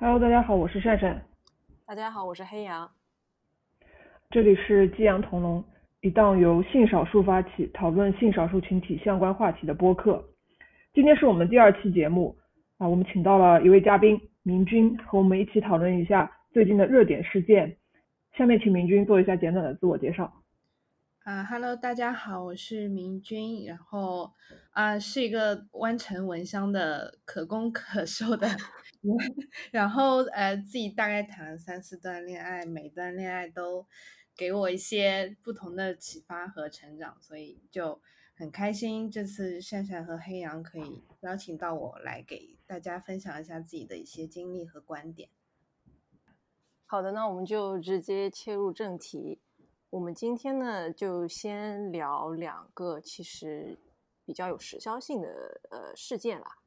Hello，大家好，我是善善。大家好，我是黑羊。这里是激扬同龙，一档由性少数发起讨论性少数群体相关话题的播客。今天是我们第二期节目啊，我们请到了一位嘉宾明君，和我们一起讨论一下最近的热点事件。下面请明君做一下简短的自我介绍。啊哈喽，大家好，我是明君，然后啊是一个弯成蚊香的可攻可受的，然后呃自己大概谈了三四段恋爱，每段恋爱都给我一些不同的启发和成长，所以就很开心这次善善和黑羊可以邀请到我来给大家分享一下自己的一些经历和观点。好的，那我们就直接切入正题。我们今天呢，就先聊两个其实比较有时效性的呃事件啦，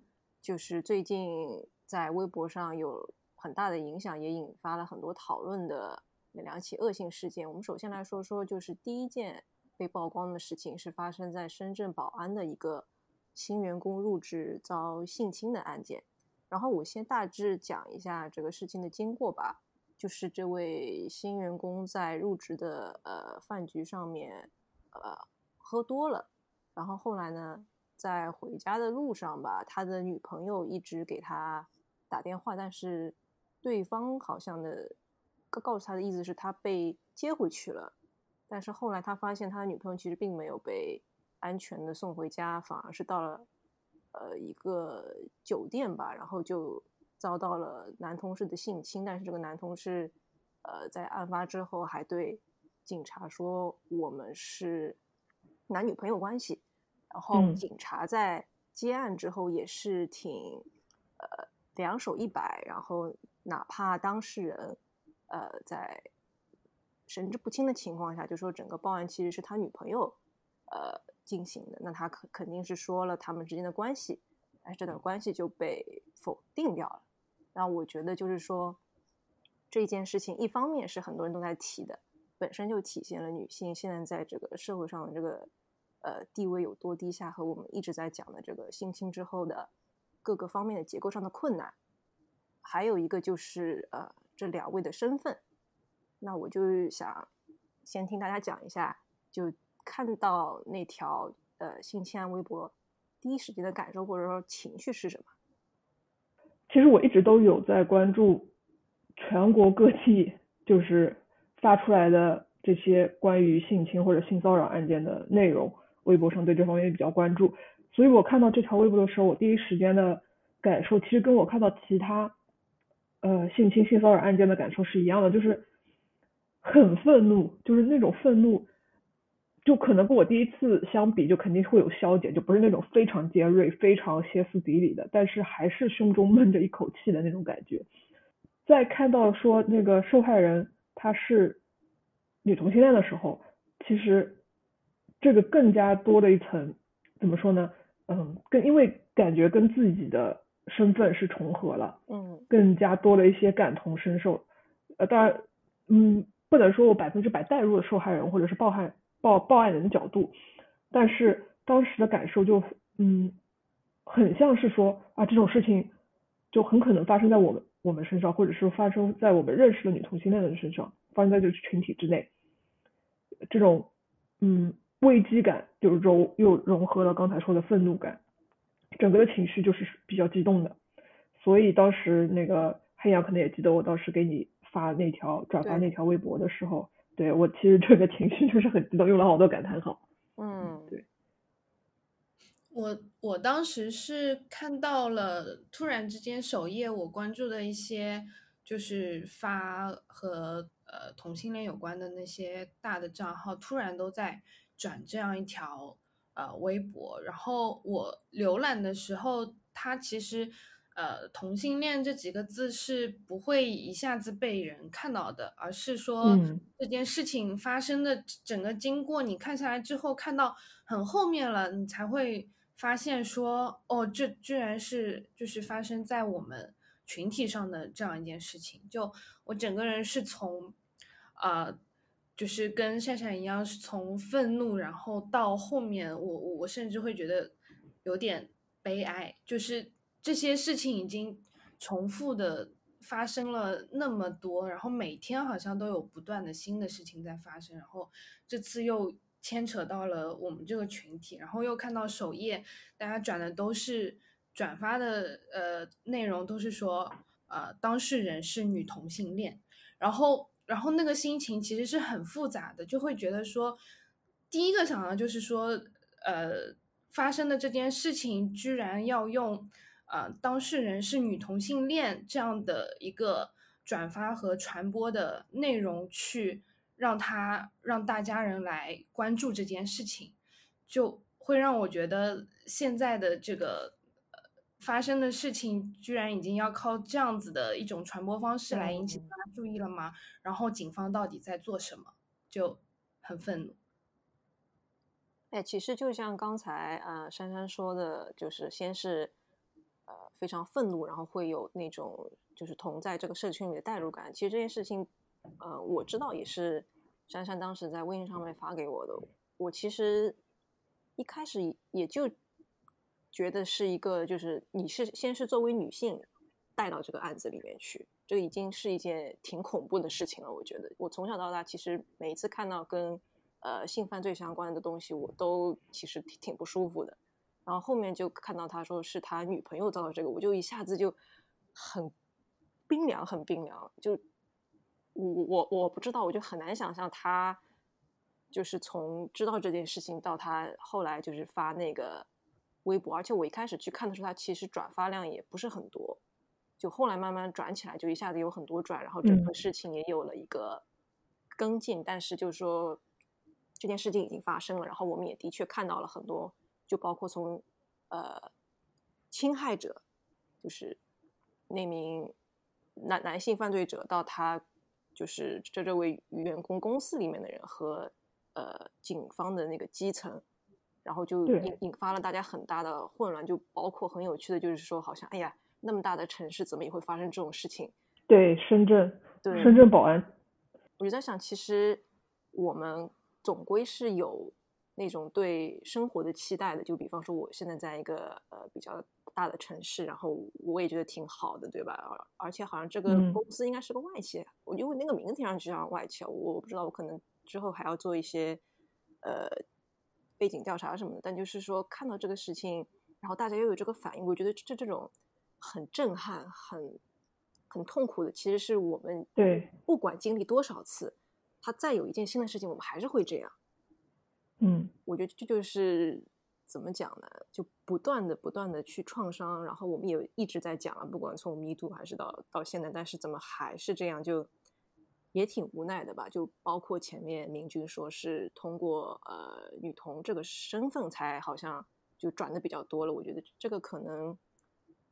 就是最近在微博上有很大的影响，也引发了很多讨论的两起恶性事件。我们首先来说说，就是第一件被曝光的事情是发生在深圳宝安的一个新员工入职遭性侵的案件。然后我先大致讲一下这个事情的经过吧。就是这位新员工在入职的呃饭局上面，呃喝多了，然后后来呢，在回家的路上吧，他的女朋友一直给他打电话，但是对方好像的告告诉他的意思是他被接回去了，但是后来他发现他的女朋友其实并没有被安全的送回家，反而是到了呃一个酒店吧，然后就。遭到了男同事的性侵，但是这个男同事，呃，在案发之后还对警察说我们是男女朋友关系，然后警察在接案之后也是挺呃两手一摆，然后哪怕当事人呃在神志不清的情况下，就说整个报案其实是他女朋友呃进行的，那他肯肯定是说了他们之间的关系，但是这段关系就被否定掉了。那我觉得就是说，这件事情一方面是很多人都在提的，本身就体现了女性现在在这个社会上的这个呃地位有多低下，和我们一直在讲的这个性侵之后的各个方面的结构上的困难。还有一个就是呃这两位的身份。那我就想先听大家讲一下，就看到那条呃性侵案微博第一时间的感受或者说情绪是什么。其实我一直都有在关注全国各地就是发出来的这些关于性侵或者性骚扰案件的内容，微博上对这方面也比较关注，所以我看到这条微博的时候，我第一时间的感受其实跟我看到其他呃性侵性骚扰案件的感受是一样的，就是很愤怒，就是那种愤怒。就可能跟我第一次相比，就肯定会有消减，就不是那种非常尖锐、非常歇斯底里的，但是还是胸中闷着一口气的那种感觉。在看到说那个受害人她是女同性恋的时候，其实这个更加多的一层怎么说呢？嗯，更因为感觉跟自己的身份是重合了，嗯，更加多了一些感同身受。呃，当然，嗯，不能说我百分之百代入了受害人或者是报案。报报案人的角度，但是当时的感受就嗯，很像是说啊这种事情就很可能发生在我们我们身上，或者是发生在我们认识的女同性恋的人身上，发生在这个群体之内，这种嗯危机感就是融又融合了刚才说的愤怒感，整个的情绪就是比较激动的，所以当时那个黑羊可能也记得我当时给你发那条转发那条微博的时候。对我其实这个情绪就是很激动，用了好多感叹号。嗯，对。我我当时是看到了，突然之间首页我关注的一些就是发和呃同性恋有关的那些大的账号，突然都在转这样一条呃微博，然后我浏览的时候，它其实。呃，同性恋这几个字是不会一下子被人看到的，而是说这件事情发生的整个经过，你看下来之后，看到很后面了，你才会发现说，哦，这居然是就是发生在我们群体上的这样一件事情。就我整个人是从，呃，就是跟善善一样，是从愤怒，然后到后面我，我我甚至会觉得有点悲哀，就是。这些事情已经重复的发生了那么多，然后每天好像都有不断的新的事情在发生，然后这次又牵扯到了我们这个群体，然后又看到首页大家转的都是转发的呃内容都是说呃当事人是女同性恋，然后然后那个心情其实是很复杂的，就会觉得说第一个想到就是说呃发生的这件事情居然要用。呃，当事人是女同性恋这样的一个转发和传播的内容，去让他让大家人来关注这件事情，就会让我觉得现在的这个发生的事情，居然已经要靠这样子的一种传播方式来引起大家注意了吗？然后警方到底在做什么？就很愤怒。哎，其实就像刚才呃珊珊说的，就是先是。非常愤怒，然后会有那种就是同在这个社区里的代入感。其实这件事情，呃，我知道也是珊珊当时在微信上面发给我的。我其实一开始也就觉得是一个，就是你是先是作为女性带到这个案子里面去，这已经是一件挺恐怖的事情了。我觉得我从小到大，其实每一次看到跟呃性犯罪相关的东西，我都其实挺挺不舒服的。然后后面就看到他说是他女朋友遭到这个，我就一下子就很冰凉，很冰凉。就我我我不知道，我就很难想象他就是从知道这件事情到他后来就是发那个微博，而且我一开始去看的时候，他其实转发量也不是很多，就后来慢慢转起来，就一下子有很多转，然后整个事情也有了一个跟进。但是就是说这件事情已经发生了，然后我们也的确看到了很多。就包括从，呃，侵害者，就是那名男男性犯罪者，到他就是这这位员工公司里面的人和呃警方的那个基层，然后就引引发了大家很大的混乱。就包括很有趣的，就是说，好像哎呀，那么大的城市怎么也会发生这种事情？对，深圳，对，深圳宝安。我就在想，其实我们总归是有。那种对生活的期待的，就比方说，我现在在一个呃比较大的城市，然后我也觉得挺好的，对吧？而而且好像这个公司应该是个外企，我因为那个名字听上去像外企，我不知道，我可能之后还要做一些呃背景调查什么的。但就是说，看到这个事情，然后大家又有这个反应，我觉得这这种很震撼、很很痛苦的，其实是我们对不管经历多少次，他再有一件新的事情，我们还是会这样。嗯，我觉得这就是怎么讲呢？就不断的、不断的去创伤，然后我们也一直在讲了，不管从迷途还是到到现在，但是怎么还是这样，就也挺无奈的吧？就包括前面明君说是通过呃女童这个身份才好像就转的比较多了，我觉得这个可能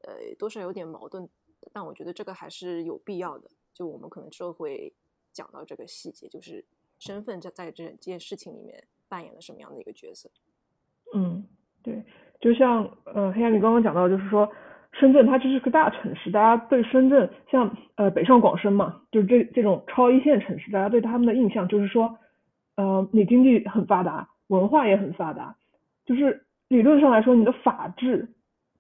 呃多少有点矛盾，但我觉得这个还是有必要的。就我们可能之后会讲到这个细节，就是身份在在这件事情里面。扮演了什么样的一个角色？嗯，对，就像呃，黑暗你刚刚讲到，就是说深圳它这是个大城市，大家对深圳像呃北上广深嘛，就是这这种超一线城市，大家对他们的印象就是说，呃，你经济很发达，文化也很发达，就是理论上来说，你的法治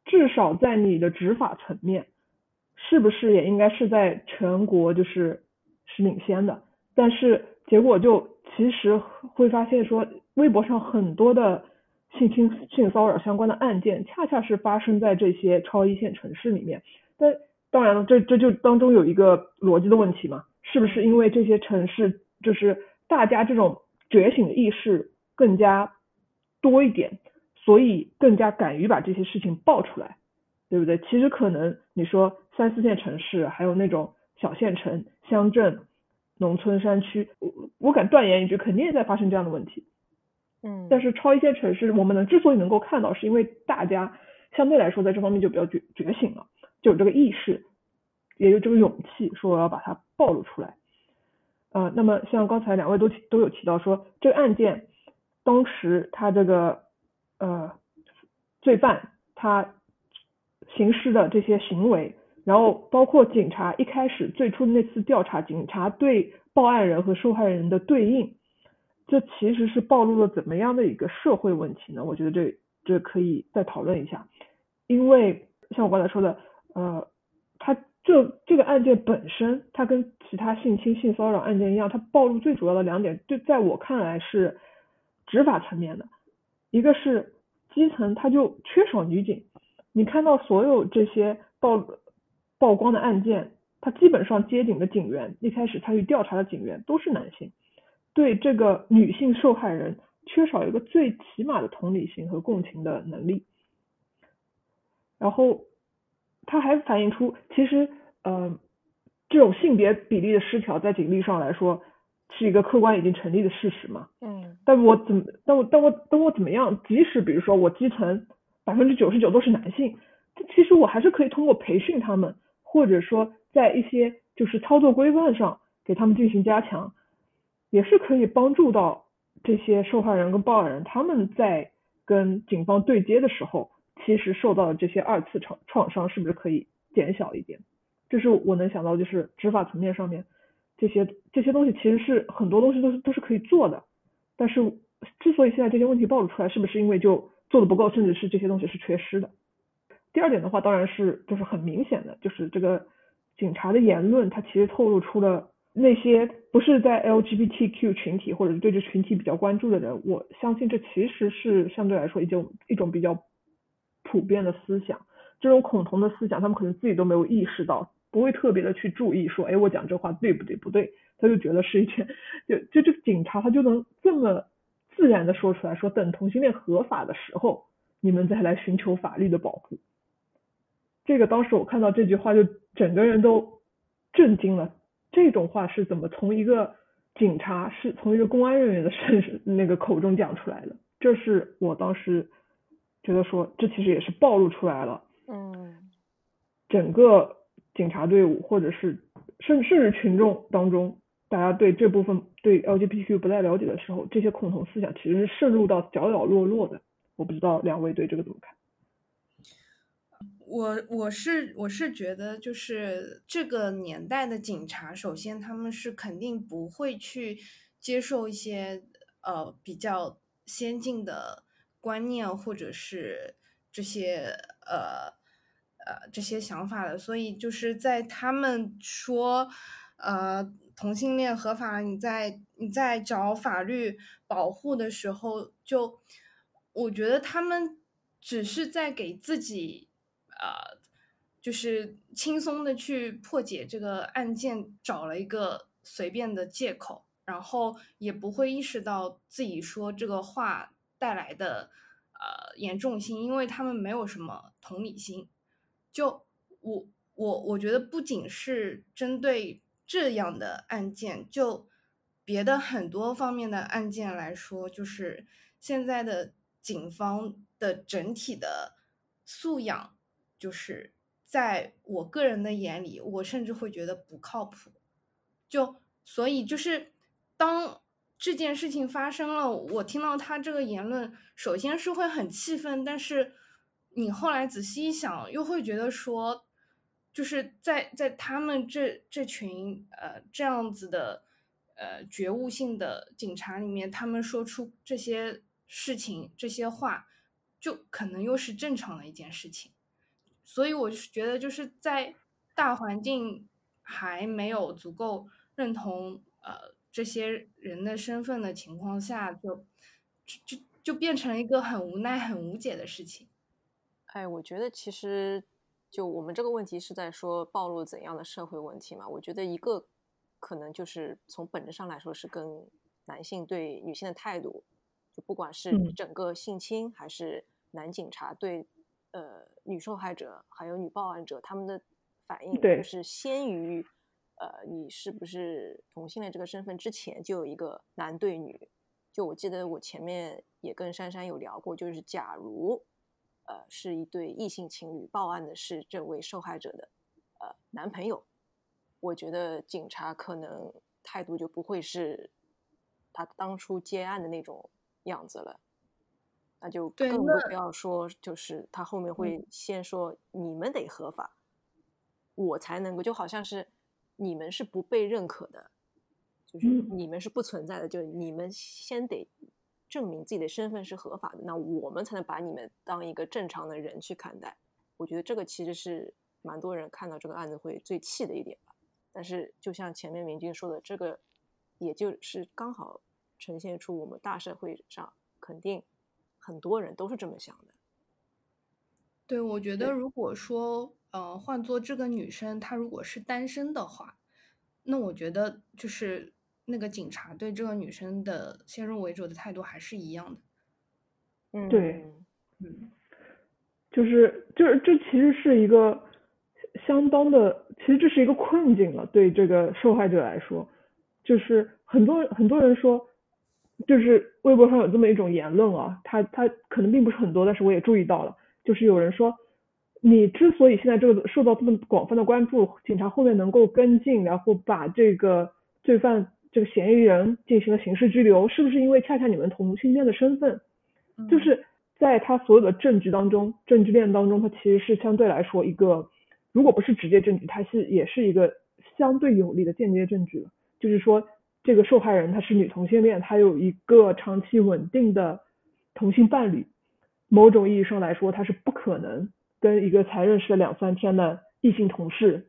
至少在你的执法层面，是不是也应该是在全国就是是领先的？但是结果就。其实会发现说，微博上很多的性侵、性骚扰相关的案件，恰恰是发生在这些超一线城市里面。但当然了，这这就当中有一个逻辑的问题嘛，是不是因为这些城市就是大家这种觉醒的意识更加多一点，所以更加敢于把这些事情爆出来，对不对？其实可能你说三四线城市，还有那种小县城、乡镇。农村山区，我我敢断言一句，肯定也在发生这样的问题。嗯，但是超一线城市，我们能之所以能够看到，是因为大家相对来说在这方面就比较觉觉醒了，就有这个意识，也有这个勇气，说我要把它暴露出来。呃，那么像刚才两位都都有提到说，这个案件当时他这个呃罪犯他行事的这些行为。然后包括警察一开始最初的那次调查，警察对报案人和受害人的对应，这其实是暴露了怎么样的一个社会问题呢？我觉得这这可以再讨论一下，因为像我刚才说的，呃，它这这个案件本身，它跟其他性侵、性骚扰案件一样，它暴露最主要的两点，就在我看来是执法层面的，一个是基层它就缺少女警，你看到所有这些暴露曝光的案件，他基本上接警的警员，一开始参与调查的警员都是男性，对这个女性受害人缺少一个最起码的同理心和共情的能力，然后。他还反映出，其实，呃，这种性别比例的失调，在警力上来说，是一个客观已经成立的事实嘛。嗯。但我怎么，但我，但我，但我怎么样？即使比如说我基层百分之九十九都是男性，其实我还是可以通过培训他们，或者说在一些就是操作规范上给他们进行加强，也是可以帮助到这些受害人跟报案人，他们在跟警方对接的时候。其实受到的这些二次创创伤是不是可以减小一点？这是我能想到，就是执法层面上面这些这些东西，其实是很多东西都是都是可以做的。但是之所以现在这些问题暴露出来，是不是因为就做的不够，甚至是这些东西是缺失的？第二点的话，当然是就是很明显的，就是这个警察的言论，它其实透露出了那些不是在 LGBTQ 群体或者对这群体比较关注的人，我相信这其实是相对来说一种一种比较。普遍的思想，这种恐同的思想，他们可能自己都没有意识到，不会特别的去注意说，哎，我讲这话对不对？不对，他就觉得是一件，就就这个警察他就能这么自然的说出来，说等同性恋合法的时候，你们再来寻求法律的保护。这个当时我看到这句话，就整个人都震惊了。这种话是怎么从一个警察，是从一个公安人员的身那个口中讲出来的？这是我当时。觉得说，这其实也是暴露出来了，嗯，整个警察队伍或者是甚甚至群众当中，大家对这部分对 LGBTQ 不太了解的时候，这些恐同思想其实是渗入到角角落落的。我不知道两位对这个怎么看？我我是我是觉得，就是这个年代的警察，首先他们是肯定不会去接受一些呃比较先进的。观念或者是这些呃呃这些想法的，所以就是在他们说呃同性恋合法，你在你在找法律保护的时候，就我觉得他们只是在给自己呃就是轻松的去破解这个案件找了一个随便的借口，然后也不会意识到自己说这个话。带来的呃严重性，因为他们没有什么同理心。就我我我觉得，不仅是针对这样的案件，就别的很多方面的案件来说，就是现在的警方的整体的素养，就是在我个人的眼里，我甚至会觉得不靠谱。就所以就是当。这件事情发生了，我听到他这个言论，首先是会很气愤，但是你后来仔细一想，又会觉得说，就是在在他们这这群呃这样子的呃觉悟性的警察里面，他们说出这些事情这些话，就可能又是正常的一件事情，所以我是觉得就是在大环境还没有足够认同呃。这些人的身份的情况下，就就就变成了一个很无奈、很无解的事情。哎，我觉得其实就我们这个问题是在说暴露怎样的社会问题嘛？我觉得一个可能就是从本质上来说是跟男性对女性的态度，就不管是整个性侵还是男警察对呃女受害者还有女报案者他们的反应，就是先于。呃，你是不是同性恋这个身份之前就有一个男对女？就我记得我前面也跟珊珊有聊过，就是假如呃是一对异性情侣报案的是这位受害者的呃男朋友，我觉得警察可能态度就不会是他当初接案的那种样子了，那就更不要说就是他后面会先说你们得合法，我才能够就好像是。你们是不被认可的，就是你们是不存在的，就你们先得证明自己的身份是合法的，那我们才能把你们当一个正常的人去看待。我觉得这个其实是蛮多人看到这个案子会最气的一点吧。但是就像前面明君说的，这个也就是刚好呈现出我们大社会上肯定很多人都是这么想的。对，我觉得如果说呃换做这个女生她如果是单身的话，那我觉得就是那个警察对这个女生的先入为主的态度还是一样的。嗯，对，嗯，就是就是这其实是一个相当的，其实这是一个困境了，对这个受害者来说，就是很多很多人说，就是微博上有这么一种言论啊，他他可能并不是很多，但是我也注意到了，就是有人说，你之所以现在这个受到这么广泛的关注，警察后面能够跟进，然后把这个罪犯这个嫌疑人进行了刑事拘留，是不是因为恰恰你们同性恋的身份？就是在他所有的证据当中，证据链当中，它其实是相对来说一个，如果不是直接证据，它是也是一个相对有力的间接证据了。就是说，这个受害人她是女同性恋，她有一个长期稳定的同性伴侣，某种意义上来说，她是不可能跟一个才认识两三天的异性同事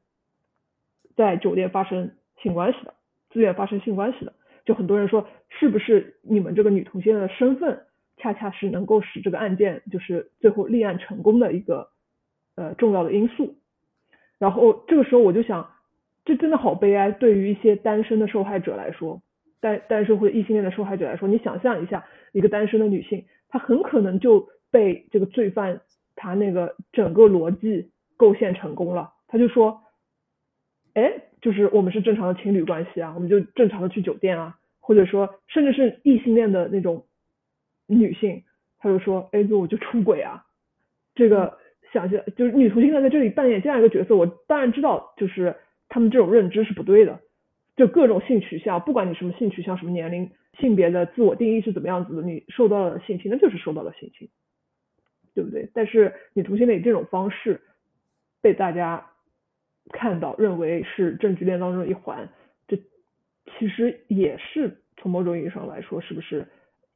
在酒店发生性关系的，自愿发生性关系的。就很多人说，是不是你们这个女同性恋的身份？恰恰是能够使这个案件就是最后立案成功的一个呃重要的因素。然后这个时候我就想，这真的好悲哀，对于一些单身的受害者来说，单单身或者异性恋的受害者来说，你想象一下，一个单身的女性，她很可能就被这个罪犯他那个整个逻辑构陷成功了。他就说，哎，就是我们是正常的情侣关系啊，我们就正常的去酒店啊，或者说甚至是异性恋的那种。女性，她就说：“哎，那我就出轨啊！”这个想象就是女同性恋在这里扮演这样一个角色。我当然知道，就是他们这种认知是不对的。就各种性取向，不管你什么性取向、什么年龄、性别的自我定义是怎么样子的，你受到了性侵，那就是受到了性侵，对不对？但是女同性恋这种方式被大家看到，认为是证据链当中的一环，这其实也是从某种意义上来说，是不是？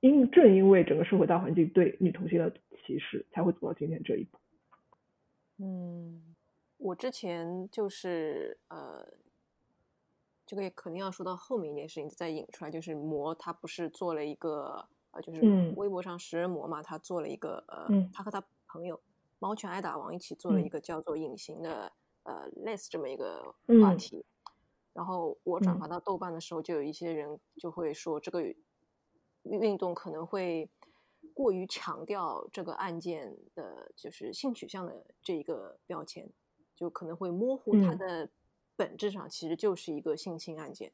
因正因为整个社会大环境对女同性的歧视，才会走到今天这一步。嗯，我之前就是呃，这个也肯定要说到后面一件事情再引出来，就是魔他不是做了一个呃，就是微博上食人魔嘛，他做了一个呃，他和他朋友猫犬挨打王一起做了一个叫做隐形的呃 less 这么一个话题。然后我转发到豆瓣的时候，就有一些人就会说这个。运动可能会过于强调这个案件的，就是性取向的这一个标签，就可能会模糊它的本质上其实就是一个性侵案件。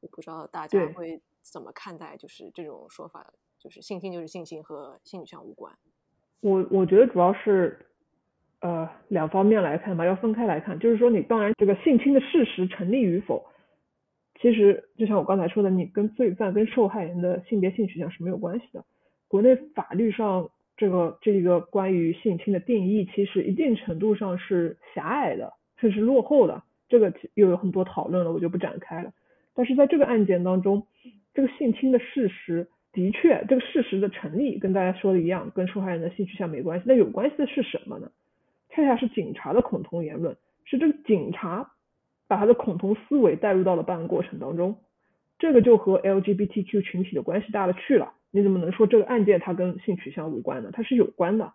我不知道大家会怎么看待，就是这种说法，就是性侵就是性侵和性取向无关。我我觉得主要是呃两方面来看吧，要分开来看，就是说你当然这个性侵的事实成立与否。其实就像我刚才说的，你跟罪犯跟受害人的性别性取向是没有关系的。国内法律上这个这个关于性侵的定义，其实一定程度上是狭隘的，甚至落后的。这个又有很多讨论了，我就不展开了。但是在这个案件当中，这个性侵的事实的确，这个事实的成立跟大家说的一样，跟受害人的性取向没关系。那有关系的是什么呢？恰恰是警察的恐同言论，是这个警察。把他的恐同思维带入到了办案过程当中，这个就和 LGBTQ 群体的关系大了去了。你怎么能说这个案件它跟性取向无关呢？它是有关的，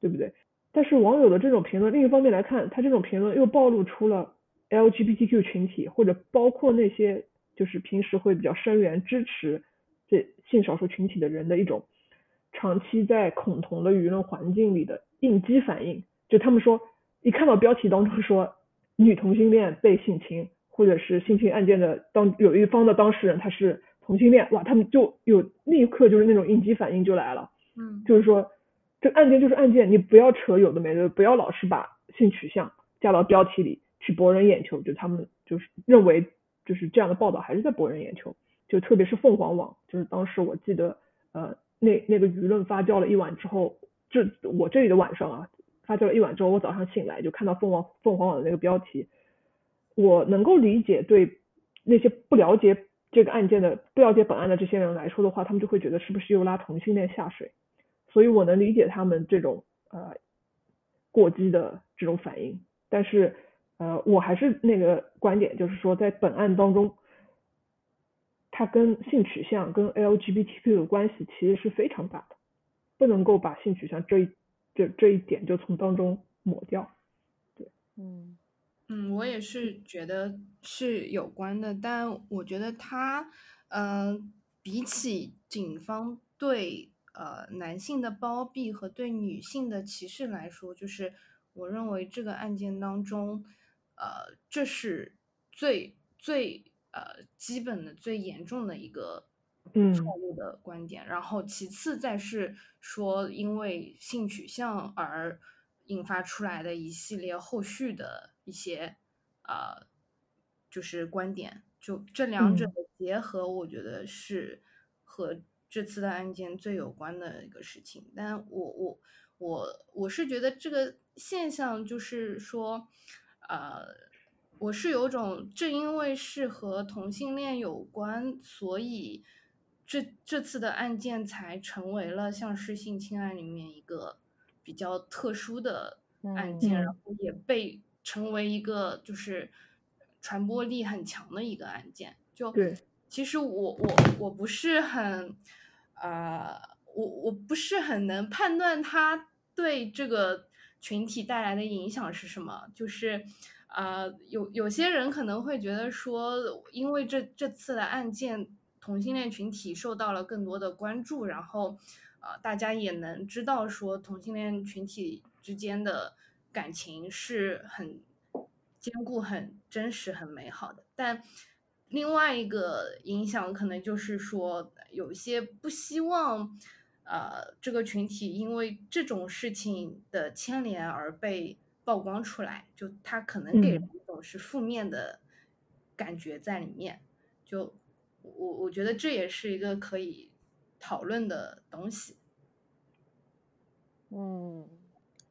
对不对？但是网友的这种评论，另一方面来看，他这种评论又暴露出了 LGBTQ 群体或者包括那些就是平时会比较声援支持这性少数群体的人的一种长期在恐同的舆论环境里的应激反应。就他们说，一看到标题当中说。女同性恋被性侵，或者是性侵案件的当有一方的当事人他是同性恋，哇，他们就有立刻就是那种应激反应就来了，嗯，就是说这案件就是案件，你不要扯有的没的，不要老是把性取向加到标题里去博人眼球，就他们就是认为就是这样的报道还是在博人眼球，就特别是凤凰网，就是当时我记得呃那那个舆论发酵了一晚之后，这我这里的晚上啊。发酵了一晚之后，我早上醒来就看到凤凰凤凰网的那个标题，我能够理解对那些不了解这个案件的、不了解本案的这些人来说的话，他们就会觉得是不是又拉同性恋下水，所以我能理解他们这种呃过激的这种反应。但是呃，我还是那个观点，就是说在本案当中，它跟性取向跟 LGBTQ 的关系其实是非常大的，不能够把性取向这一这这一点就从当中抹掉。对，嗯嗯，我也是觉得是有关的，但我觉得他，呃，比起警方对呃男性的包庇和对女性的歧视来说，就是我认为这个案件当中，呃，这是最最呃基本的、最严重的一个嗯错误的观点。然后其次再是说，因为性取向而引发出来的一系列后续的一些呃，就是观点，就这两者嗯的结合，我觉得是和这次的案件最有关的一个事情。但我我我我是觉得这个现象就是说，呃，我是有种正因为是和同性恋有关，所以这这次的案件才成为了像是性侵案里面一个比较特殊的案件，嗯然后也被成为一个就是传播力很强的一个案件。就对其实我我我不是很，呃，我我不是很能判断他对这个群体带来的影响是什么。就是，呃，有有些人可能会觉得说，因为这这次的案件，同性恋群体受到了更多的关注，然后，呃，大家也能知道说同性恋群体之间的感情是很坚固、很真实、很美好的，但。另外一个影响可能就是说，有一些不希望，呃，这个群体因为这种事情的牵连而被曝光出来，就他可能给人嗯一种是负面的感觉在里面。就我我觉得这也是一个可以讨论的东西。嗯，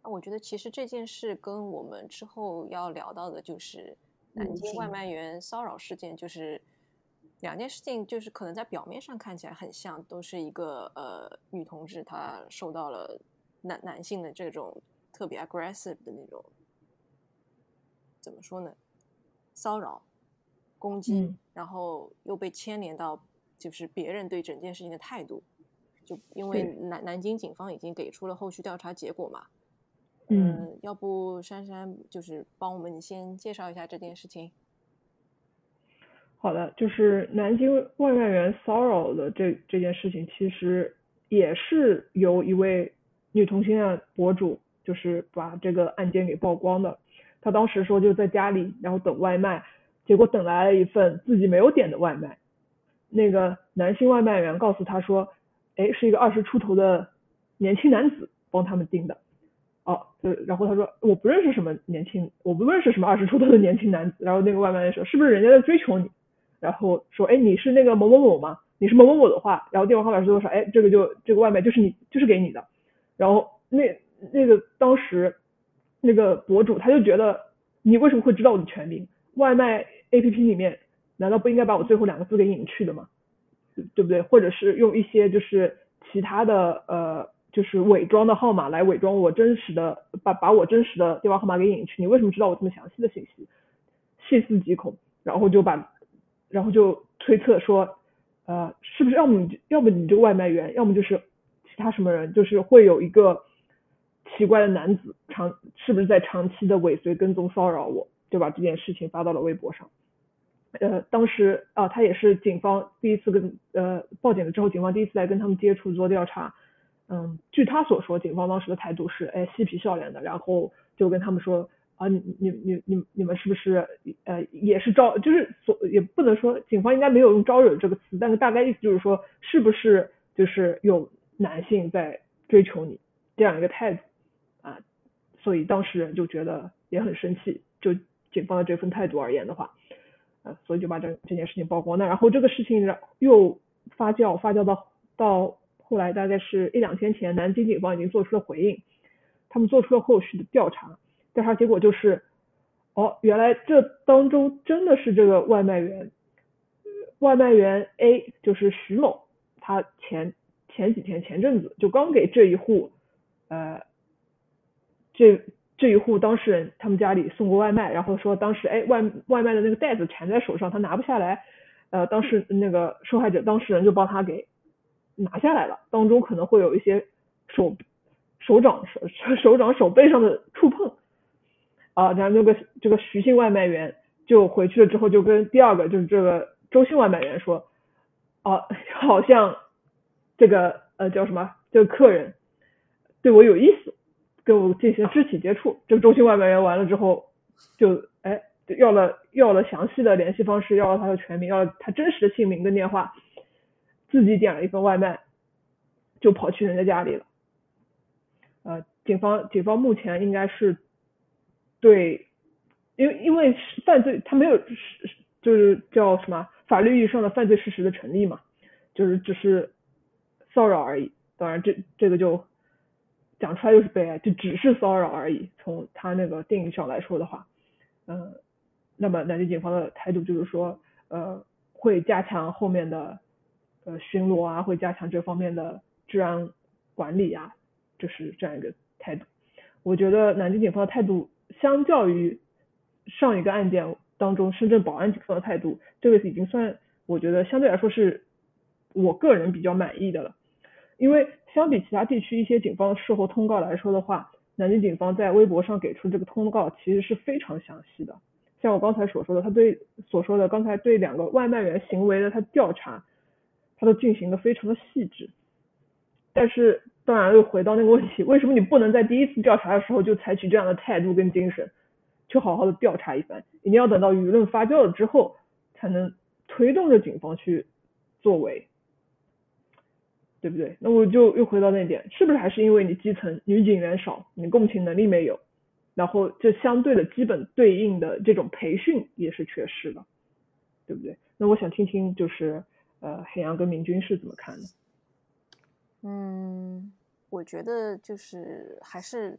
我觉得其实这件事跟我们之后要聊到的就是南京外卖员骚扰事件，就是两件事情，就是可能在表面上看起来很像，都是一个呃女同志她受到了男男性的这种特别 aggressive 的那种，怎么说呢？骚扰、攻击，嗯然后又被牵连到就是别人对整件事情的态度，就因为南南京警方已经给出了后续调查结果嘛。嗯呃，要不珊珊就是帮我们先介绍一下这件事情。好的，就是南京外卖员骚扰的这这件事情，其实也是由一位女同性恋博主，就是把这个案件给曝光的。她当时说就在家里，然后等外卖，结果等来了一份自己没有点的外卖。那个男性外卖员告诉她说，哎，是一个二十出头的年轻男子帮他们订的。哦，就然后他说我不认识什么年轻，我不认识什么二十出头的年轻男子。然后那个外卖员说，是不是人家在追求你？然后说，哎，你是那个某某某吗？你是某某某的话，然后电话号码是多少？哎，这个就这个外卖就是你就是给你的。然后那那个当时那个博主他就觉得，你为什么会知道我的全名？外卖 APP 里面难道不应该把我最后两个字给隐去的吗？对不对？或者是用一些就是其他的呃，就是伪装的号码来伪装我真实的，把把我真实的电话号码给隐去。你为什么知道我这么详细的信息？细思极恐，然后就把，然后就推测说，呃，是不是要么要么你这个外卖员，要么就是其他什么人，就是会有一个奇怪的男子长是不是在长期的尾随跟踪骚扰我，就把这件事情发到了微博上。呃，当时啊，他也是警方第一次跟呃报警了之后，警方第一次来跟他们接触做调查。嗯，据他所说，警方当时的态度是，哎，嬉皮笑脸的，然后就跟他们说，啊，你你你你你们是不是呃也是招，就是所也不能说警方应该没有用招惹这个词，但是大概意思就是说，是不是就是有男性在追求你这样一个态度啊？所以当事人就觉得也很生气，就警方的这份态度而言的话。所以就把这这件事情曝光。那然后这个事情又发酵，发酵到到后来大概是一两天前，南京警方已经做出了回应，他们做出了后续的调查，调查结果就是，哦，原来这当中真的是这个外卖员，外卖员 A 就是徐某，他前前几天前阵子就刚给这一户，呃，这这一户当事人他们家里送过外卖，然后说当时哎外外卖的那个袋子缠在手上，他拿不下来，呃，当时那个受害者当事人就帮他给拿下来了，当中可能会有一些手手掌手手掌手背上的触碰，啊，然后那个这个徐姓外卖员就回去了之后就跟第二个就是这个周姓外卖员说，啊，好像这个呃叫什么这个客人对我有意思。跟我进行肢体接触，这个中心外卖员完了之后，就哎要了要了详细的联系方式，要了他的全名，要了他真实的姓名跟电话，自己点了一份外卖，就跑去人家家里了。呃，警方警方目前应该是对，因为因为犯罪他没有是就是叫什么法律意义上的犯罪事实的成立嘛，就是只是骚扰而已。当然这这个就。讲出来又是悲哀，就只是骚扰而已。从他那个定义上来说的话，嗯，那么南京警方的态度就是说，呃，会加强后面的呃巡逻啊，会加强这方面的治安管理啊，就是这样一个态度。我觉得南京警方的态度，相较于上一个案件当中深圳宝安警方的态度，这个已经算我觉得相对来说是我个人比较满意的了。因为相比其他地区一些警方事后通告来说的话，南京警方在微博上给出这个通告其实是非常详细的。像我刚才所说的，他对所说的刚才对两个外卖员行为的他调查，他都进行的非常的细致。但是当然又回到那个问题，为什么你不能在第一次调查的时候就采取这样的态度跟精神，去好好的调查一番？一定要等到舆论发酵了之后，才能推动着警方去作为。对不对？那我就又回到那点，是不是还是因为你基层女警员少，你共情能力没有，然后这相对的基本对应的这种培训也是缺失的，对不对？那我想听听就是呃黑羊跟明君是怎么看的？嗯，我觉得就是还是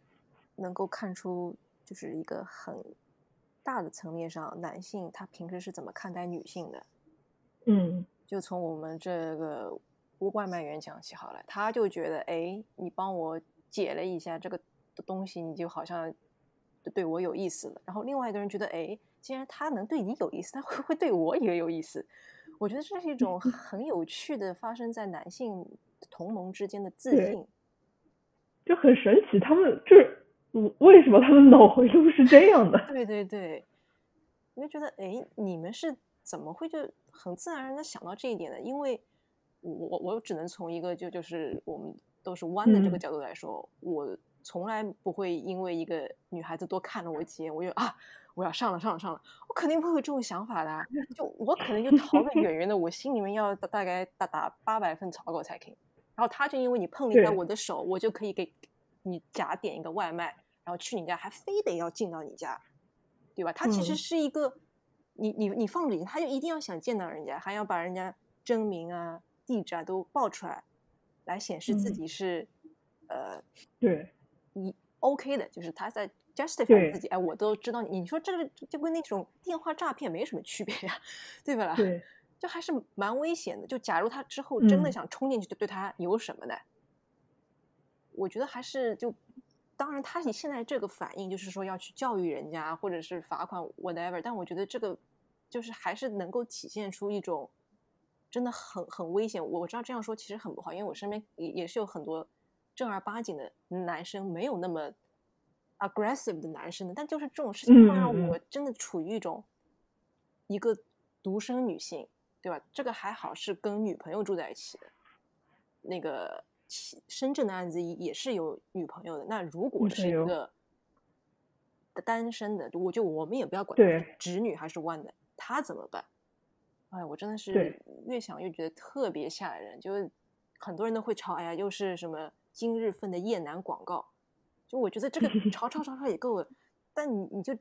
能够看出就是一个很大的层面上，男性他平时是怎么看待女性的。嗯，就从我们这个。外卖员讲起好了，他就觉得，哎，你帮我解了一下这个东西，你就好像对我有意思了。然后另外一个人觉得，哎，既然他能对你有意思，他会不会对我也有意思？我觉得这是一种 很有趣的发生在男性同盟之间的自信，就很神奇。他们就是为什么他们脑回路是这样的？对对对，我就觉得，哎，你们是怎么会就很自然而然的想到这一点的？因为我我我只能从一个就就是我们都是弯的这个角度来说，我从来不会因为一个女孩子多看了我几眼，我就啊我要上了上了上了，我肯定不会有这种想法的。就我可能就逃得远远的，我心里面要大概打打八百份草稿才可以。然后他就因为你碰了一下我的手，我就可以给你假点一个外卖，然后去你家，还非得要进到你家，对吧？他其实是一个你你你放着，他就一定要想见到人家，还要把人家真名啊。地址啊都报出来，来显示自己是，呃，对，你 OK 的，就是他在 justify 自己，哎，我都知道你，你说这个就跟那种电话诈骗没什么区别呀，对吧？对，就还是蛮危险的。就假如他之后真的想冲进去，就对他有什么呢？我觉得还是就，当然他你现在这个反应就是说要去教育人家，或者是罚款 whatever，但我觉得这个就是还是能够体现出一种。真的很很危险，我知道这样说其实很不好，因为我身边也也是有很多正儿八经的男生，没有那么 aggressive 的男生的，但就是这种事情会让我真的处于一种一个独生女性，对吧？这个还好是跟女朋友住在一起的，那个深圳的案子也是有女朋友的。那如果是一个单身的，我就我们也不要管直女还是弯的，他怎么办？哎，我真的是越想越觉得特别吓人，就是很多人都会抄，哎呀，又是什么今日份的夜男广告，就我觉得这个 抄抄抄抄也够了，但你你就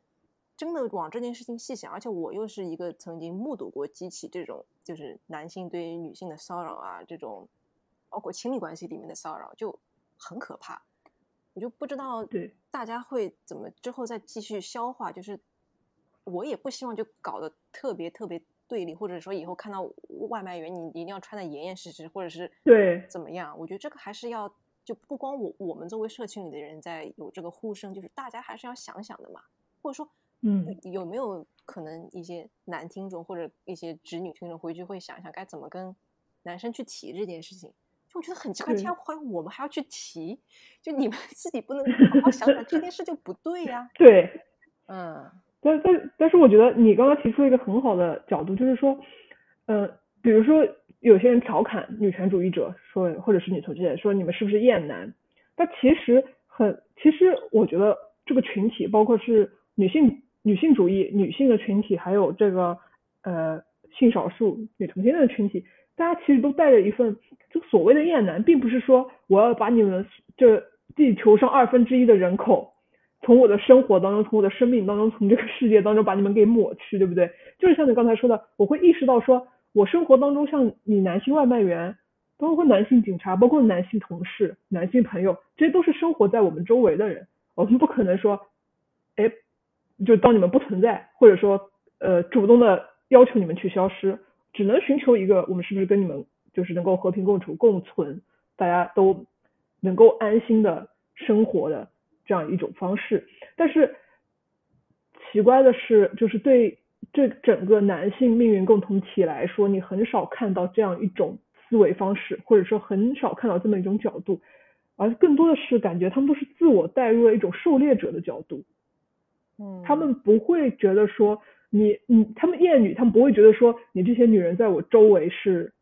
真的往这件事情细想，而且我又是一个曾经目睹过激起这种就是男性对于女性的骚扰啊，这种包括亲密关系里面的骚扰，就很可怕，我就不知道大家会怎么之后再继续消化，就是我也不希望就搞得特别特别。对立，或者说以后看到外卖员，你一定要穿的严严实实，或者是对怎么样？我觉得这个还是要就不光我我们作为社群里的人在有这个呼声，就是大家还是要想想的嘛。或者说，嗯，有没有可能一些男听众或者一些直女听众回去会想一想该怎么跟男生去提这件事情？就我觉得很奇怪，这样话我们还要去提，就你们 自己不能好好想想这件事就不对呀。对，嗯。但但但是，我觉得你刚刚提出了一个很好的角度，就是说，呃，比如说有些人调侃女权主义者说，或者是女同志说你们是不是厌男？但其实很，其实我觉得这个群体，包括是女性女性主义女性的群体，还有这个呃性少数女同性恋的群体，大家其实都带着一份，就所谓的厌男，并不是说我要把你们这地球上二分之一的人口。从我的生活当中，从我的生命当中，从这个世界当中把你们给抹去，对不对？就是像你刚才说的，我会意识到说，我生活当中像你男性外卖员，包括男性警察，包括男性同事、男性朋友，这些都是生活在我们周围的人。我们不可能说，哎，就当你们不存在，或者说，呃，主动的要求你们去消失，只能寻求一个，我们是不是跟你们就是能够和平共处、共存，大家都能够安心的生活的。这样一种方式，但是奇怪的是，就是对这整个男性命运共同体来说，你很少看到这样一种思维方式，或者说很少看到这么一种角度，而更多的是感觉他们都是自我带入了一种狩猎者的角度。嗯，他们不会觉得说你你他们厌女，他们不会觉得说你这些女人在我周围是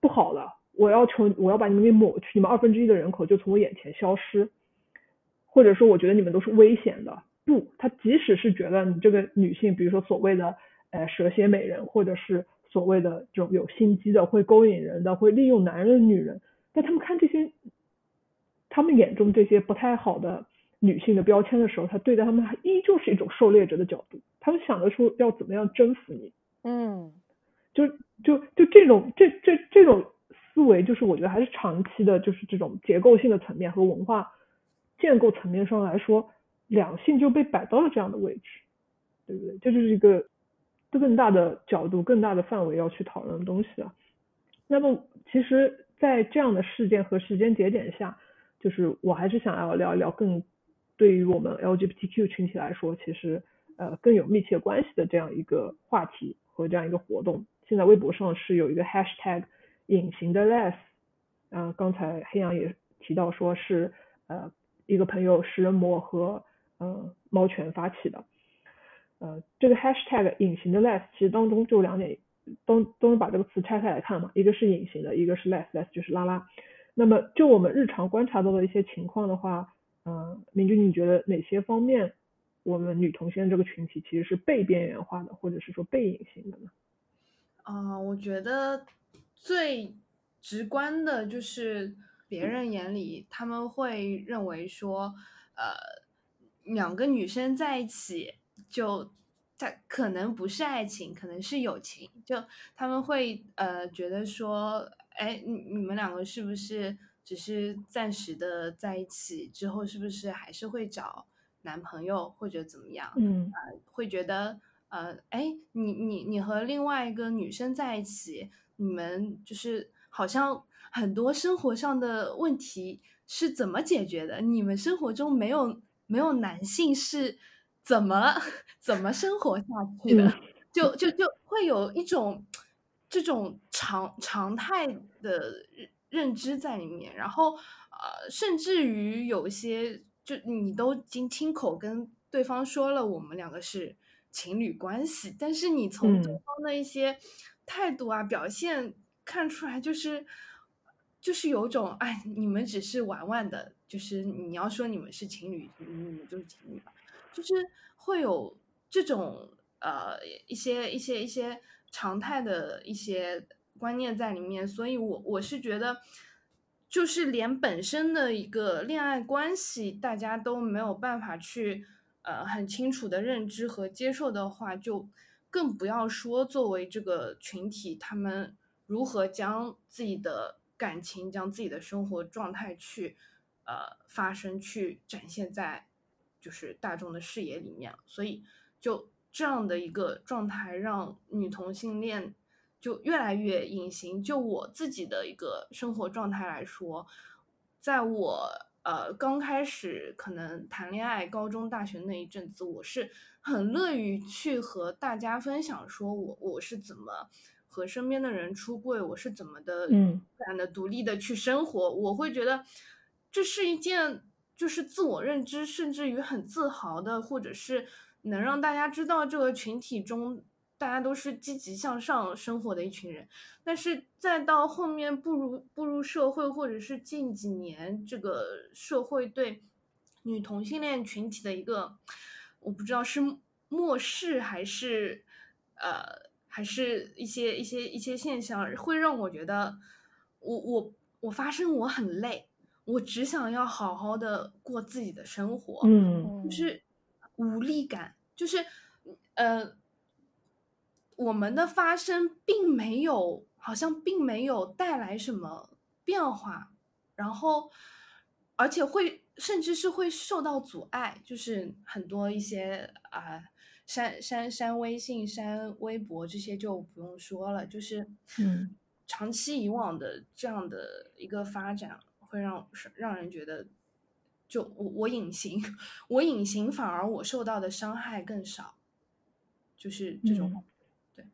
不好的，我要求我要把你们给抹去，你们二分之一的人口就从我眼前消失。或者说，我觉得你们都是危险的。不，他即使是觉得你这个女性，比如说所谓的呃蛇蝎美人，或者是所谓的这种有心机的、会勾引人的、会利用男人的女人，但他们看这些，他们眼中这些不太好的女性的标签的时候，他对待他们还依旧是一种狩猎者的角度。他们想得出要怎么样征服你。嗯，就就就这种这这这种思维，就是我觉得还是长期的，就是这种结构性的层面和文化。建构层面上来说，两性就被摆到了这样的位置，对不对？这就是一个更大的角度、更大的范围要去讨论的东西啊。那么，其实，在这样的事件和时间节点下，就是我还是想要聊一聊更对于我们 LGBTQ 群体来说，其实呃更有密切关系的这样一个话题和这样一个活动。现在微博上是有一个 Hashtag 隐形的 Less，嗯，刚才黑羊也提到说是呃。一个朋友食人魔和呃猫犬发起的，呃这个 hashtag 隐形的 less 其实当中就两点，都都能把这个词拆开来看嘛，一个是隐形的，一个是 less，less 就是拉拉。那么就我们日常观察到的一些情况的话，嗯，明君你觉得哪些方面我们女同性这个群体其实是被边缘化的，或者是说被隐形的呢？啊，我觉得最直观的就是。别人眼里，他们会认为说，呃，两个女生在一起，就他可能不是爱情，可能是友情。就他们会呃觉得说，哎，你你们两个是不是只是暂时的在一起，之后是不是还是会找男朋友或者怎么样？嗯，会觉得呃，哎，你你你和另外一个女生在一起，你们就是好像。很多生活上的问题是怎么解决的？你们生活中没有没有男性是怎么怎么生活下去的？就就就会有一种这种常常态的认知在里面，然后呃，甚至于有些就你都已经亲口跟对方说了，我们两个是情侣关系，但是你从对方的一些态度啊表现看出来就是。就是有种哎，你们只是玩玩的，就是你要说你们是情侣，你们就是情侣吧，就是会有这种呃一些一些一些常态的一些观念在里面，所以我我是觉得，就是连本身的一个恋爱关系，大家都没有办法去呃很清楚的认知和接受的话，就更不要说作为这个群体，他们如何将自己的。感情将自己的生活状态去，呃，发生去展现在，就是大众的视野里面，所以就这样的一个状态，让女同性恋就越来越隐形。就我自己的一个生活状态来说，在我呃刚开始可能谈恋爱，高中、大学那一阵子，我是很乐于去和大家分享，说我我是怎么和身边的人出柜，我是怎么的嗯自然的独立的去生活。我会觉得这是一件就是自我认知，甚至于很自豪的，或者是能让大家知道这个群体中大家都是积极向上生活的一群人。但是再到后面步入步入社会，或者是近几年这个社会对女同性恋群体的一个，我不知道是漠视还是呃还是一些一些一些现象，会让我觉得我我我发生我很累，我只想要好好的过自己的生活，嗯。就是无力感，就是呃，我们的发生并没有，好像并没有带来什么变化，然后而且会甚至是会受到阻碍，就是很多一些啊、删删删微信、删微博这些就不用说了，就是嗯长期以往的这样的一个发展，会让让人觉得。就我我隐形，我隐形反而我受到的伤害更少，就是这种。嗯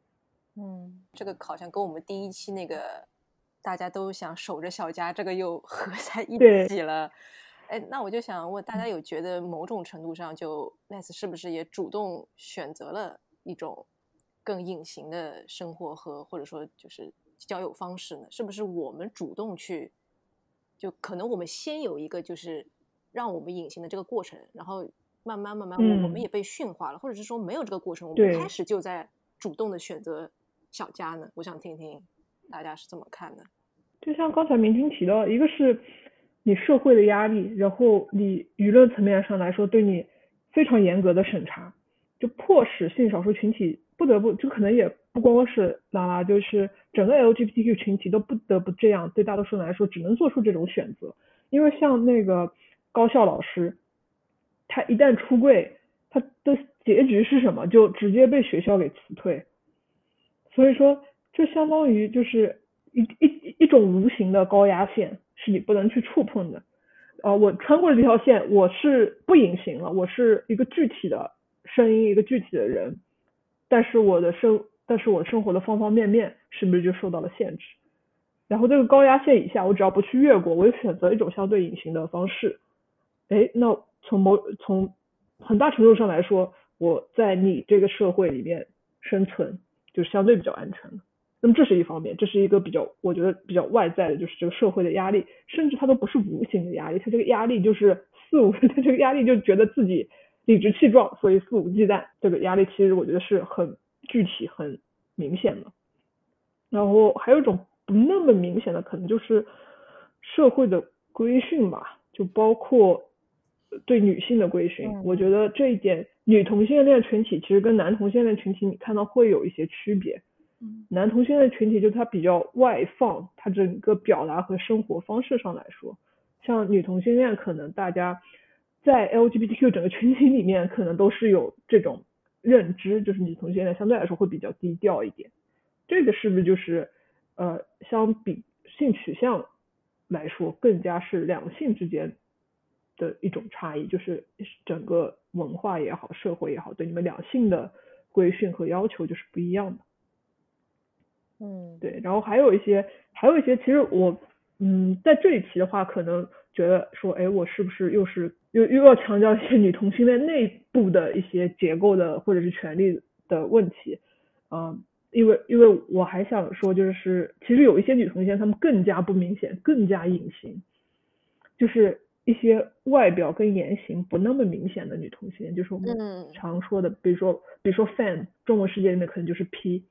嗯，这个好像跟我们第一期那个大家都想守着小家，这个又合在一起了。哎，那我就想问大家，有觉得某种程度上，就 Les 是不是也主动选择了一种更隐形的生活和或者说就是交友方式呢？是不是我们主动去，就可能我们先有一个就是让我们隐形的这个过程，然后慢慢慢慢我我们嗯也被驯化了，或者是说没有这个过程，我们开始就在主动的选择小家呢？我想听听大家是怎么看的。就像刚才明君提到，一个是你社会的压力，然后你舆论层面上来说对你非常严格的审查，就迫使性少数群体不得不，就可能也不光是拉拉，就是整个 LGBTQ 群体都不得不这样，对大多数人来说只能做出这种选择，因为像那个高校老师，他一旦出柜，他的结局是什么？就直接被学校给辞退。所以说，这相当于就是一一一种无形的高压线，是你不能去触碰的。呃，我穿过了这条线，我是不隐形了，我是一个具体的声音，一个具体的人，但是我的生，但是我生活的方方面面是不是就受到了限制？然后这个高压线以下，我只要不去越过，我就选择一种相对隐形的方式。哎，那从某从很大程度上来说，我在你这个社会里面生存就相对比较安全的。那么这是一方面，这是一个比较我觉得比较外在的，就是这个社会的压力，甚至它都不是无形的压力，它这个压力就是 肆无，它这个压力就觉得自己理直气壮，所以肆无忌惮。这个压力其实我觉得是很具体、很明显的。然后还有一种不那么明显的，可能就是社会的规训吧，就包括对女性的规训。嗯我觉得这一点，女同性恋群体其实跟男同性恋群体，你看到会有一些区别。男同性恋群体就他比较外放，他整个表达和生活方式上来说，像女同性恋可能大家在 LGBTQ 整个群体里面可能都是有这种认知，就是女同性恋相对来说会比较低调一点。这个是不是就是呃相比性取向来说更加是两性之间的一种差异，就是整个文化也好，社会也好，对你们两性的规训和要求就是不一样的。嗯，对，然后还有一些，还有一些，其实我，嗯，在这一期的话，可能觉得说，哎，我是不是又是又又要强调一些女同性恋内部的一些结构的或者是权利的问题，嗯，因为因为我还想说，就是其实有一些女同性恋，她们更加不明显，更加隐形，就是一些外表跟言行不那么明显的女同性恋，就是我们嗯。常说的，比如说比如说 fan，中文世界里面可能就是 P，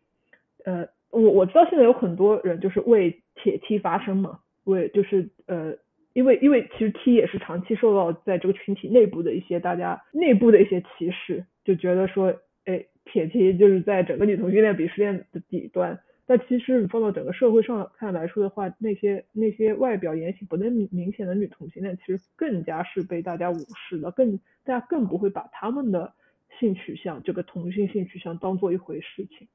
呃，我我知道现在有很多人就是为铁 T 发声嘛，为就是呃，因为因为其实 T 也是长期受到在这个群体内部的一些大家内部的一些歧视，就觉得说，哎，铁 T 就是在整个女同性恋鄙视链的底端。但其实你放到整个社会上看来说的话，那些那些外表言行不那么明显的女同性恋，其实更加是被大家无视的，更大家更不会把他们的性取向这个同性性取向当做一回事情。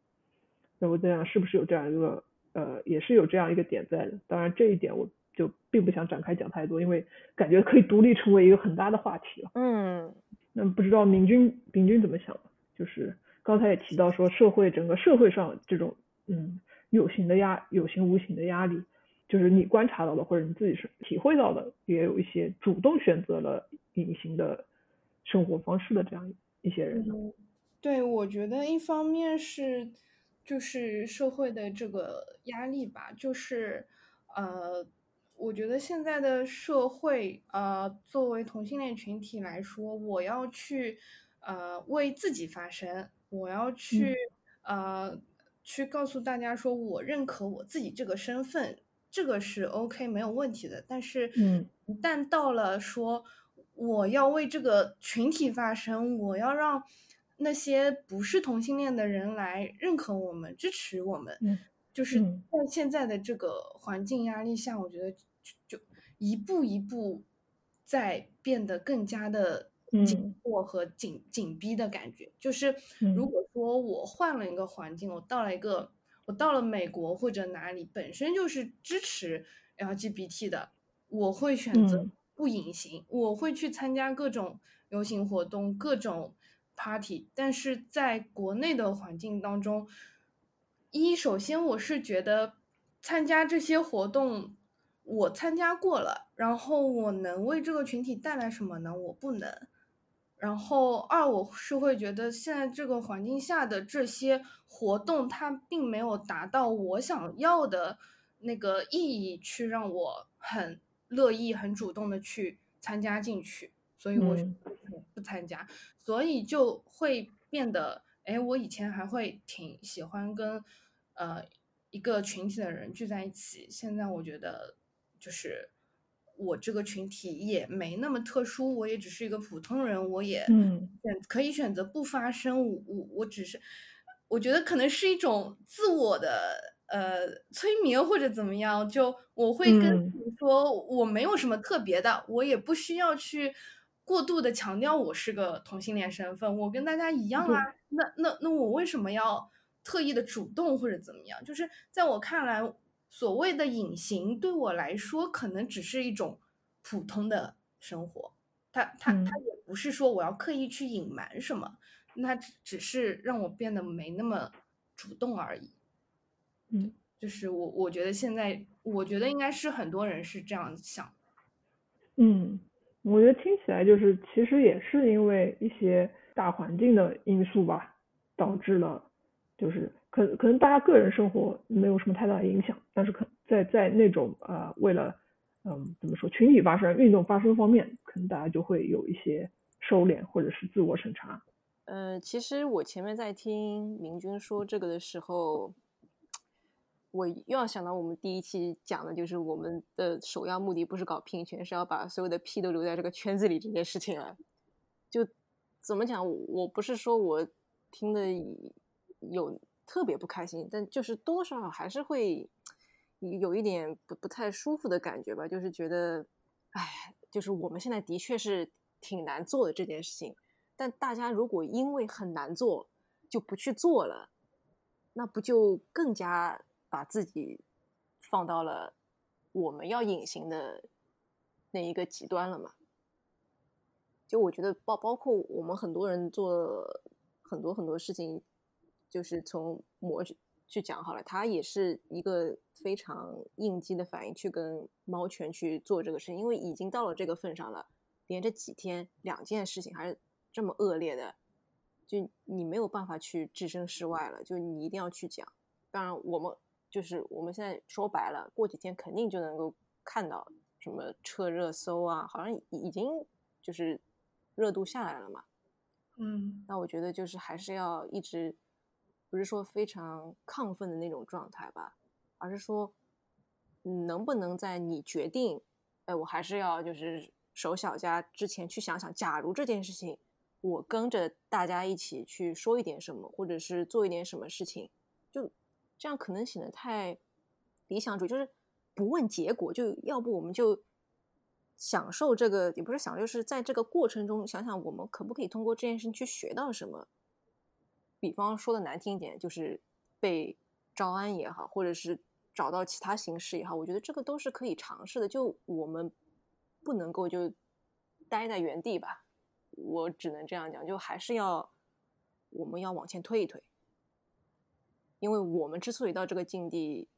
那我在想，是不是有这样一个呃，也是有这样一个点在的。当然，这一点我就并不想展开讲太多，因为感觉可以独立成为一个很大的话题了。嗯，那不知道明君明君怎么想？就是刚才也提到说，社会整个社会上这种嗯有形的压有形无形的压力，就是你观察到的或者你自己是体会到的，也有一些主动选择了隐形的生活方式的这样一些人呢。对，我觉得一方面是就是社会的这个压力吧，就是呃，我觉得现在的社会呃，作为同性恋群体来说，我要去呃为自己发声，我要去呃去告诉大家说我认可我自己这个身份，这个是 OK 没有问题的。但是，嗯，一旦到了说我要为这个群体发声，我要让那些不是同性恋的人来认可我们、支持我们，嗯就是嗯。在现在的这个环境压力下，我觉得就就一步一步在变得更加的紧嗯。迫和紧紧逼的感觉。就是嗯如。果说我换了一个环境，我到了一个我到了美国或者哪里，本身就是支持 LGBT 的，我会选择嗯。不隐形，我会去参加各种游行活动、各种 party。但是在国内的环境当中，一首先我是觉得参加这些活动，我参加过了，然后我能为这个群体带来什么呢？我不能。然后二，我是会觉得现在这个环境下的这些活动，它并没有达到我想要的那个意义，去让我很乐意、很主动的去参加进去，所以我嗯不参加，所以就会变得，哎，我以前还会挺喜欢跟呃一个群体的人聚在一起，现在我觉得就是。我这个群体也没那么特殊，我也只是一个普通人，我也嗯选可以选择不发声。我我我只是，我觉得可能是一种自我的呃催眠或者怎么样。就我会跟嗯你说，我没有什么特别的，我也不需要去过度的强调我是个同性恋身份，我跟大家一样啊。那那那我为什么要特意的主动或者怎么样？就是在我看来。所谓的隐形，对我来说可能只是一种普通的生活，它它嗯它也不是说我要刻意去隐瞒什么，那只只是让我变得没那么主动而已。嗯，就是我我觉得现在，我觉得应该是很多人是这样想。嗯，我觉得听起来就是其实也是因为一些大环境的因素吧，导致了就是。可可能大家个人生活没有什么太大的影响，但是可在在那种呃为了嗯怎么说群体发声、运动发声方面，可能大家就会有一些收敛或者是自我审查。呃，其实我前面在听明君说这个的时候，我又要想到我们第一期讲的就是我们的首要目的不是搞平权，是要把所有的屁都留在这个圈子里这件事情啊。就怎么讲，我不是说我听的有。特别不开心，但就是多多少少还是会有一点不不太舒服的感觉吧，就是觉得，哎，就是我们现在的确是挺难做的这件事情，但大家如果因为很难做就不去做了，那不就更加把自己放到了我们要隐形的那一个极端了嘛？就我觉得包包括我们很多人做很多很多事情。就是从魔去讲好了，他也是一个非常应激的反应，去跟猫犬去做这个事，因为已经到了这个份上了，连着几天两件事情还是这么恶劣的，就你没有办法去置身事外了，就你一定要去讲。当然，我们就是我们现在说白了，过几天肯定就能够看到什么撤热搜啊，好像已经就是热度下来了嘛。嗯，那我觉得就是还是要一直。不是说非常亢奋的那种状态吧，而是说，能不能在你决定，哎，我还是要就是守小家之前去想想，假如这件事情我跟着大家一起去说一点什么，或者是做一点什么事情，就这样可能显得太理想主义，就是不问结果，就要不我们就享受这个，也不是享受，就是在这个过程中想想我们可不可以通过这件事情去学到什么。比方说的难听一点，就是被招安也好，或者是找到其他形式也好，我觉得这个都是可以尝试的。就我们不能够就待在原地吧，我只能这样讲，就还是要我们要往前推一推，因为我们之所以到这个境地，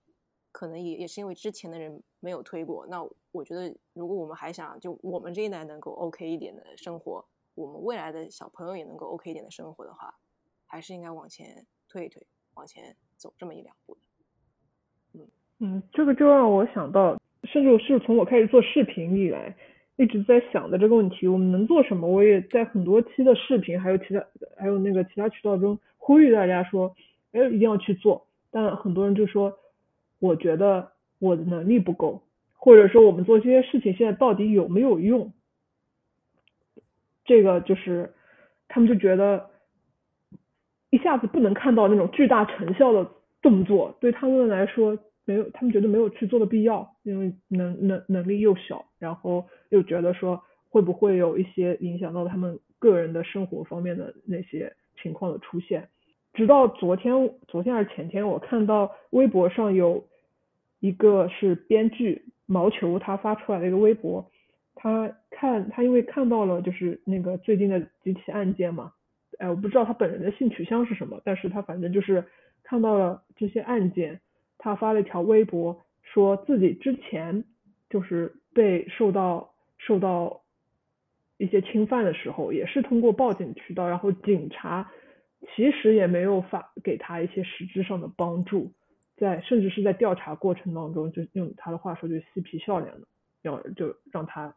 可能也也是因为之前的人没有推过。那我觉得，如果我们还想就我们这一代能够 OK 一点的生活，我们未来的小朋友也能够 OK 一点的生活的话，还是应该往前推一推，往前走这么一两步的。嗯，这个就让我想到，甚至是从我开始做视频以来，一直在想的这个问题，我们能做什么？我也在很多期的视频，还有其他，还有那个其他渠道中呼吁大家说，哎，一定要去做。但很多人就说，我觉得我的能力不够，或者说我们做这些事情现在到底有没有用？这个就是他们就觉得一下子不能看到那种巨大成效的动作，对他们来说。没有，他们觉得没有去做的必要，因为能能能力又小，然后又觉得说会不会有一些影响到他们个人的生活方面的那些情况的出现。直到昨天，昨天还是前天，我看到微博上有一个是编剧毛球他发出来的一个微博，他看他因为看到了就是那个最近的几起案件嘛，哎，我不知道他本人的性取向是什么，但是他反正就是看到了这些案件。他发了一条微博，说自己之前就是被受到受到一些侵犯的时候，也是通过报警渠道，然后警察其实也没有法给他一些实质上的帮助，在甚至是在调查过程当中，就用他的话说，就嬉皮笑脸的，要就让他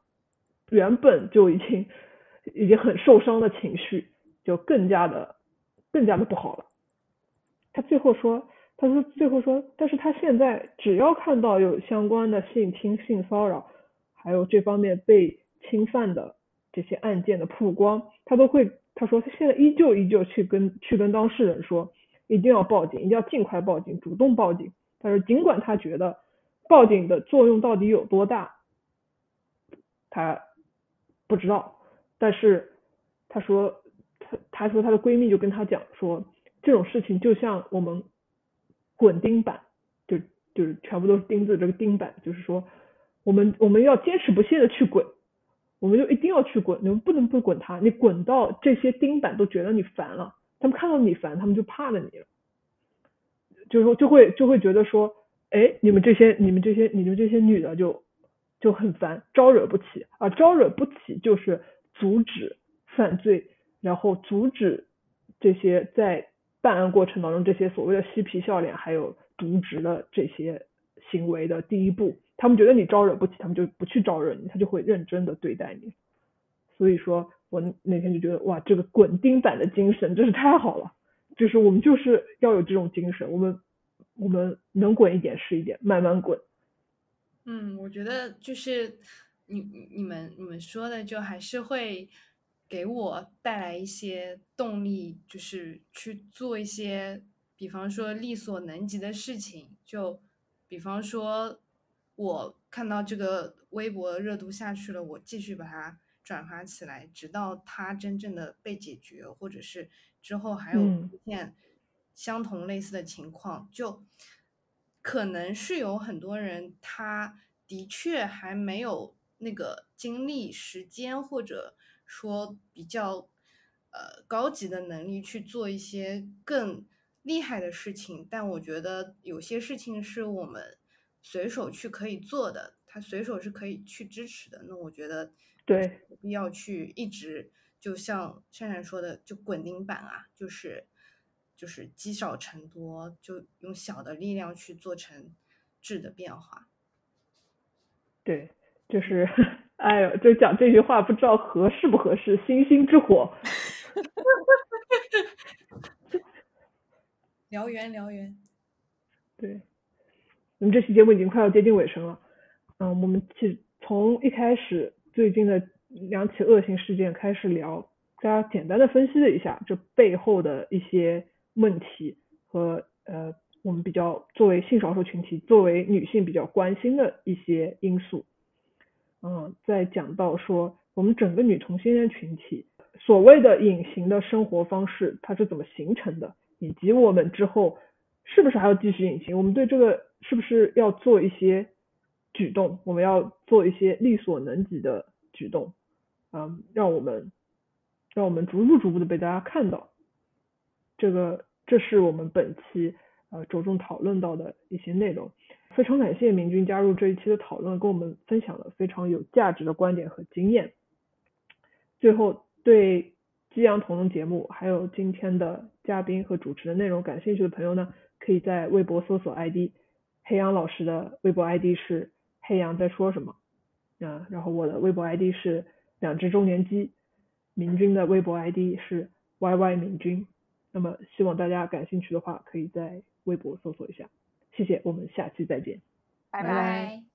原本就已经已经很受伤的情绪，就更加的更加的不好了。他最后说。他说最后说，但是他现在只要看到有相关的性侵、性骚扰，还有这方面被侵犯的这些案件的曝光，他都会他说他现在依旧依旧去跟去跟当事人说，一定要报警，一定要尽快报警，主动报警。他说尽管他觉得报警的作用到底有多大，他不知道，但是他说他他说他的闺蜜就跟他讲说，这种事情就像我们。滚钉板，就就是全部都是钉子，这个钉板就是说，我们我们要坚持不懈的去滚，我们就一定要去滚，你们不能不滚他，你滚到这些钉板都觉得你烦了，他们看到你烦，他们就怕了你了，就是说就会就会觉得说，哎，你们这些你们这些你们这些女的就就很烦，招惹不起啊，招惹不起就是阻止犯罪，然后阻止这些在。办案过程当中，这些所谓的嬉皮笑脸，还有渎职的这些行为的第一步，他们觉得你招惹不起，他们就不去招惹你，他就会认真的对待你。所以说我那天就觉得，哇，这个滚钉板的精神真是太好了，就是我们就是要有这种精神，我们我们能滚一点是一点，慢慢滚。嗯，我觉得就是你你们你们说的，就还是会。给我带来一些动力，就是去做一些，比方说力所能及的事情。就比方说，我看到这个微博热度下去了，我继续把它转发起来，直到它真正的被解决，或者是之后还有出现相同类似的情况，就可能是有很多人，他的确还没有那个精力、时间或者。说比较呃高级的能力去做一些更厉害的事情，但我觉得有些事情是我们随手去可以做的，他随手是可以去支持的。那我觉得对，必要去一直就像珊珊说的，就滚钉板啊，就是就是积少成多，就用小的力量去做成质的变化。对，就是。哎呦，就讲这句话不知道合适不合适，星星之火。燎原，燎原。对，我们这期节目已经快要接近尾声了。嗯，我们其从一开始最近的两起恶性事件开始聊，大家简单的分析了一下这背后的一些问题和呃，我们比较作为性少数群体，作为女性比较关心的一些因素。嗯，在讲到说我们整个女同性恋群体所谓的隐形的生活方式，它是怎么形成的，以及我们之后是不是还要继续隐形？我们对这个是不是要做一些举动？我们要做一些力所能及的举动，嗯，让我们让我们逐步逐步的被大家看到。这个这是我们本期呃着重讨论到的一些内容。非常感谢明君加入这一期的讨论，跟我们分享了非常有价值的观点和经验。最后，对激扬同论节目还有今天的嘉宾和主持的内容感兴趣的朋友呢，可以在微博搜索 ID 黑羊老师的微博 ID 是黑羊在说什么啊，然后我的微博 ID 是两只中年鸡，明君的微博 ID 是 YY 明君。那么希望大家感兴趣的话，可以在微博搜索一下。谢谢，我们下期再见，拜拜拜。